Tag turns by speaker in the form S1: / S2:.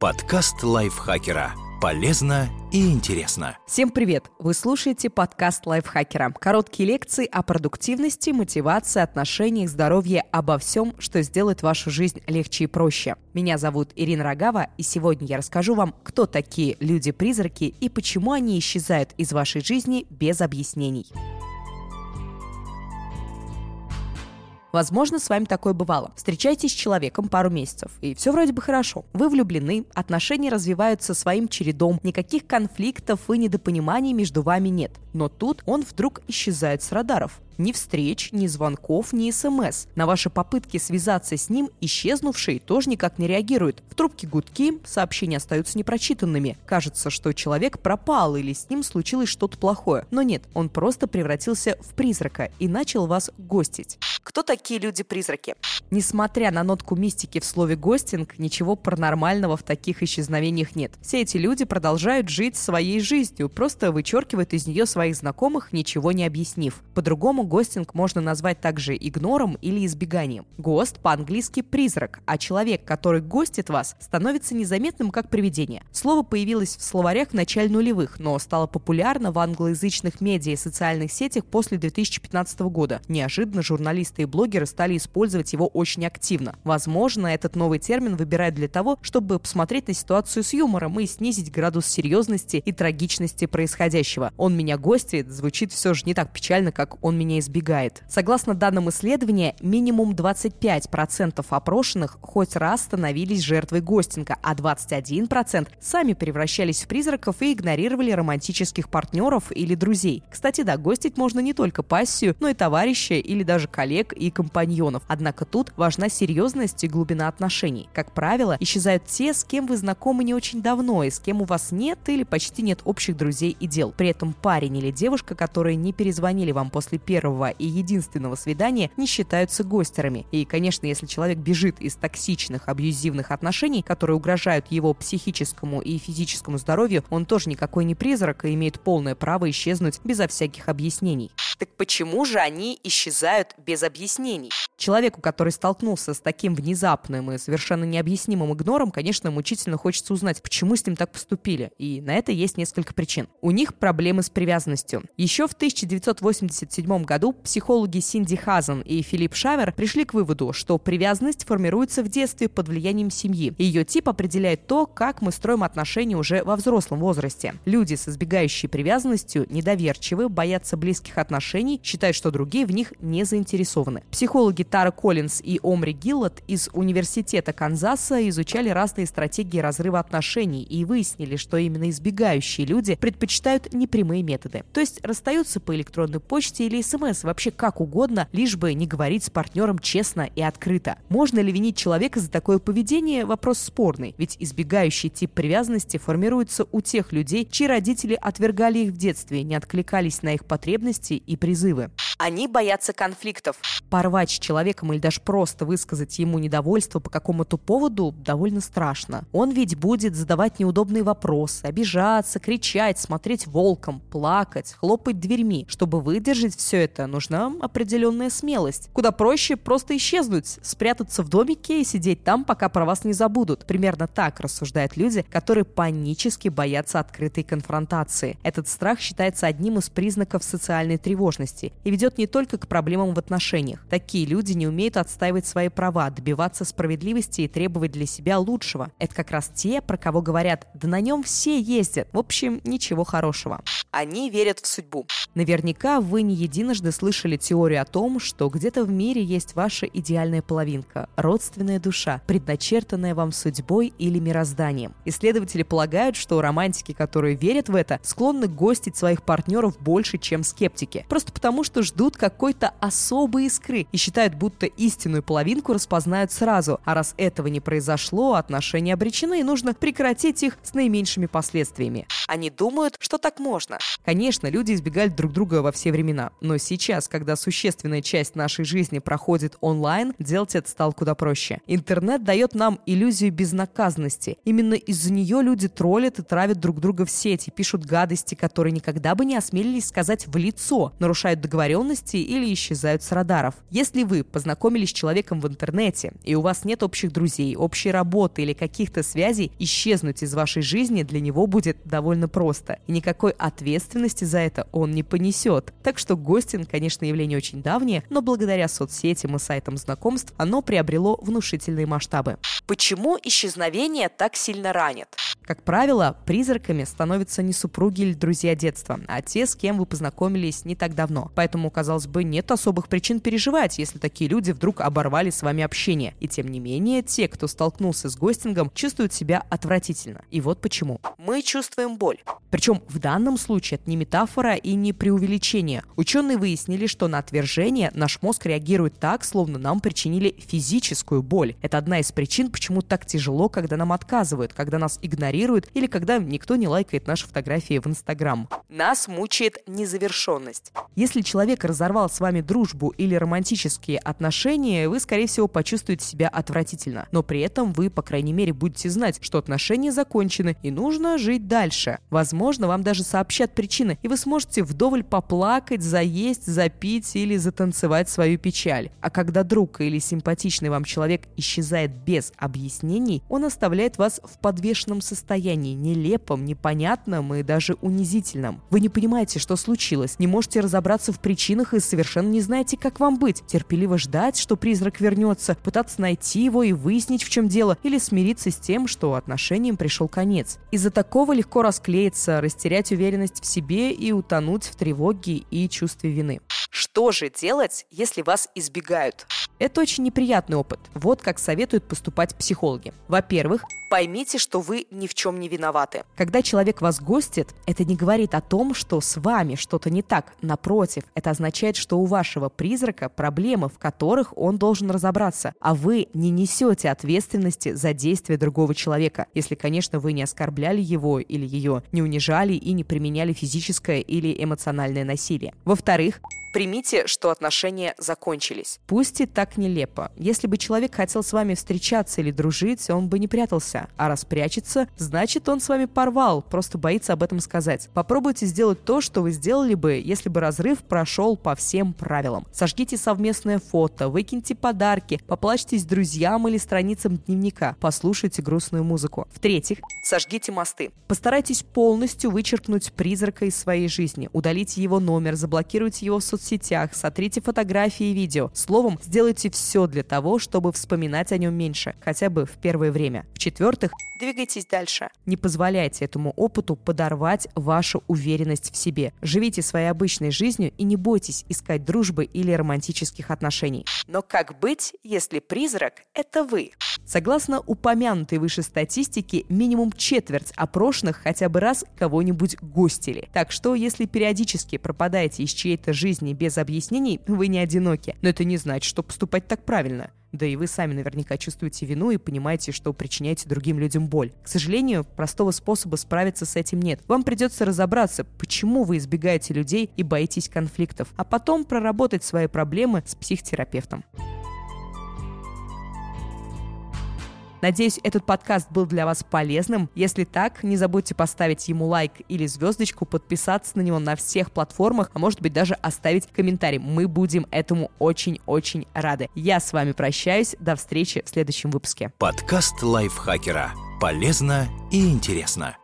S1: Подкаст лайфхакера. Полезно и интересно.
S2: Всем привет! Вы слушаете подкаст лайфхакера. Короткие лекции о продуктивности, мотивации, отношениях, здоровье, обо всем, что сделает вашу жизнь легче и проще. Меня зовут Ирина Рогава, и сегодня я расскажу вам, кто такие люди-призраки и почему они исчезают из вашей жизни без объяснений. Возможно, с вами такое бывало. Встречаетесь с человеком пару месяцев, и все вроде бы хорошо. Вы влюблены, отношения развиваются своим чередом, никаких конфликтов и недопониманий между вами нет. Но тут он вдруг исчезает с радаров. Ни встреч, ни звонков, ни СМС. На ваши попытки связаться с ним исчезнувший тоже никак не реагирует. В трубке гудки, сообщения остаются непрочитанными. Кажется, что человек пропал или с ним случилось что-то плохое. Но нет, он просто превратился в призрака и начал вас гостить. Кто такие люди-призраки? Несмотря на нотку мистики в слове «гостинг», ничего паранормального в таких исчезновениях нет. Все эти люди продолжают жить своей жизнью, просто вычеркивают из нее своих знакомых, ничего не объяснив. По-другому гостинг можно назвать также игнором или избеганием. Гост по-английски «призрак», а человек, который гостит вас, становится незаметным как привидение. Слово появилось в словарях в начале нулевых, но стало популярно в англоязычных медиа и социальных сетях после 2015 года. Неожиданно журналисты и блогеры стали использовать его очень активно. Возможно, этот новый термин выбирают для того, чтобы посмотреть на ситуацию с юмором и снизить градус серьезности и трагичности происходящего. «Он меня гостит» звучит все же не так печально, как «он меня избегает». Согласно данным исследования, минимум 25% опрошенных хоть раз становились жертвой гостинга, а 21% сами превращались в призраков и игнорировали романтических партнеров или друзей. Кстати, да, гостить можно не только пассию, но и товарища или даже коллег и компаньонов. Однако тут важна серьезность и глубина отношений. Как правило, исчезают те, с кем вы знакомы не очень давно и с кем у вас нет или почти нет общих друзей и дел. При этом парень или девушка, которые не перезвонили вам после первого и единственного свидания, не считаются гостерами. И, конечно, если человек бежит из токсичных, абьюзивных отношений, которые угрожают его психическому и физическому здоровью, он тоже никакой не призрак и имеет полное право исчезнуть безо всяких объяснений. Так почему же они исчезают без объяснений? Человеку, который столкнулся с таким внезапным и совершенно необъяснимым игнором, конечно, мучительно хочется узнать, почему с ним так поступили. И на это есть несколько причин. У них проблемы с привязанностью. Еще в 1987 году психологи Синди Хазен и Филипп Шавер пришли к выводу, что привязанность формируется в детстве под влиянием семьи. Ее тип определяет то, как мы строим отношения уже во взрослом возрасте. Люди с избегающей привязанностью недоверчивы, боятся близких отношений, считают, что другие в них не заинтересованы. Психологи Тара Коллинз и Омри Гиллот из Университета Канзаса изучали разные стратегии разрыва отношений и выяснили, что именно избегающие люди предпочитают непрямые методы. То есть расстаются по электронной почте или смс, вообще как угодно, лишь бы не говорить с партнером честно и открыто. Можно ли винить человека за такое поведение? Вопрос спорный, ведь избегающий тип привязанности формируется у тех людей, чьи родители отвергали их в детстве, не откликались на их потребности и призывы. Они боятся конфликтов. Порвать с человеком или даже просто высказать ему недовольство по какому-то поводу довольно страшно. Он ведь будет задавать неудобные вопросы, обижаться, кричать, смотреть волком, плакать, хлопать дверьми. Чтобы выдержать все это, нужна определенная смелость. Куда проще просто исчезнуть, спрятаться в домике и сидеть там, пока про вас не забудут. Примерно так рассуждают люди, которые панически боятся открытой конфронтации. Этот страх считается одним из признаков социальной тревожности и ведет ведет не только к проблемам в отношениях. Такие люди не умеют отстаивать свои права, добиваться справедливости и требовать для себя лучшего. Это как раз те, про кого говорят, да на нем все ездят. В общем, ничего хорошего. Они верят в судьбу. Наверняка вы не единожды слышали теорию о том, что где-то в мире есть ваша идеальная половинка, родственная душа, предначертанная вам судьбой или мирозданием. Исследователи полагают, что романтики, которые верят в это, склонны гостить своих партнеров больше, чем скептики. Просто потому, что ждут ждут какой-то особой искры и считают, будто истинную половинку распознают сразу. А раз этого не произошло, отношения обречены и нужно прекратить их с наименьшими последствиями. Они думают, что так можно. Конечно, люди избегали друг друга во все времена. Но сейчас, когда существенная часть нашей жизни проходит онлайн, делать это стало куда проще. Интернет дает нам иллюзию безнаказанности. Именно из-за нее люди троллят и травят друг друга в сети, пишут гадости, которые никогда бы не осмелились сказать в лицо, нарушают договоренности завершенности или исчезают с радаров. Если вы познакомились с человеком в интернете, и у вас нет общих друзей, общей работы или каких-то связей, исчезнуть из вашей жизни для него будет довольно просто. И никакой ответственности за это он не понесет. Так что гостинг, конечно, явление очень давнее, но благодаря соцсетям и сайтам знакомств оно приобрело внушительные масштабы. Почему исчезновение так сильно ранит? Как правило, призраками становятся не супруги или друзья детства, а те, с кем вы познакомились не так давно. Поэтому, казалось бы, нет особых причин переживать, если такие люди вдруг оборвали с вами общение. И тем не менее, те, кто столкнулся с гостингом, чувствуют себя отвратительно. И вот почему. Мы чувствуем боль. Причем в данном случае это не метафора и не преувеличение. Ученые выяснили, что на отвержение наш мозг реагирует так, словно нам причинили физическую боль. Это одна из причин, почему так тяжело, когда нам отказывают, когда нас игнорируют игнорируют или когда никто не лайкает наши фотографии в Инстаграм. Нас мучает незавершенность. Если человек разорвал с вами дружбу или романтические отношения, вы, скорее всего, почувствуете себя отвратительно. Но при этом вы, по крайней мере, будете знать, что отношения закончены и нужно жить дальше. Возможно, вам даже сообщат причины, и вы сможете вдоволь поплакать, заесть, запить или затанцевать свою печаль. А когда друг или симпатичный вам человек исчезает без объяснений, он оставляет вас в подвешенном состоянии нелепом, непонятном и даже унизительном. Вы не понимаете, что случилось, не можете разобраться в причинах и совершенно не знаете, как вам быть. Терпеливо ждать, что призрак вернется, пытаться найти его и выяснить, в чем дело, или смириться с тем, что отношениям пришел конец. Из-за такого легко расклеиться, растерять уверенность в себе и утонуть в тревоге и чувстве вины. Что же делать, если вас избегают? Это очень неприятный опыт. Вот как советуют поступать психологи. Во-первых, поймите, что вы ни в чем не виноваты. Когда человек вас гостит, это не говорит о том, что с вами что-то не так. Напротив, это означает, что у вашего призрака проблемы, в которых он должен разобраться, а вы не несете ответственности за действия другого человека, если, конечно, вы не оскорбляли его или ее, не унижали и не применяли физическое или эмоциональное насилие. Во-вторых, Примите, что отношения закончились. Пусть и так нелепо. Если бы человек хотел с вами встречаться или дружить, он бы не прятался. А раз прячется, значит он с вами порвал, просто боится об этом сказать. Попробуйте сделать то, что вы сделали бы, если бы разрыв прошел по всем правилам. Сожгите совместное фото, выкиньте подарки, поплачьтесь друзьям или страницам дневника, послушайте грустную музыку. В-третьих, сожгите мосты. Постарайтесь полностью вычеркнуть призрака из своей жизни, удалите его номер, заблокируйте его в соцсетях, соцсетях, сотрите фотографии и видео. Словом, сделайте все для того, чтобы вспоминать о нем меньше, хотя бы в первое время. В-четвертых, двигайтесь дальше. Не позволяйте этому опыту подорвать вашу уверенность в себе. Живите своей обычной жизнью и не бойтесь искать дружбы или романтических отношений. Но как быть, если призрак — это вы? Согласно упомянутой выше статистике, минимум четверть опрошенных хотя бы раз кого-нибудь гостили. Так что, если периодически пропадаете из чьей-то жизни без объяснений, вы не одиноки. Но это не значит, что поступать так правильно. Да и вы сами наверняка чувствуете вину и понимаете, что причиняете другим людям боль. К сожалению, простого способа справиться с этим нет. Вам придется разобраться, почему вы избегаете людей и боитесь конфликтов, а потом проработать свои проблемы с психотерапевтом. Надеюсь, этот подкаст был для вас полезным. Если так, не забудьте поставить ему лайк или звездочку, подписаться на него на всех платформах, а может быть даже оставить комментарий. Мы будем этому очень-очень рады. Я с вами прощаюсь. До встречи в следующем выпуске.
S1: Подкаст лайфхакера. Полезно и интересно.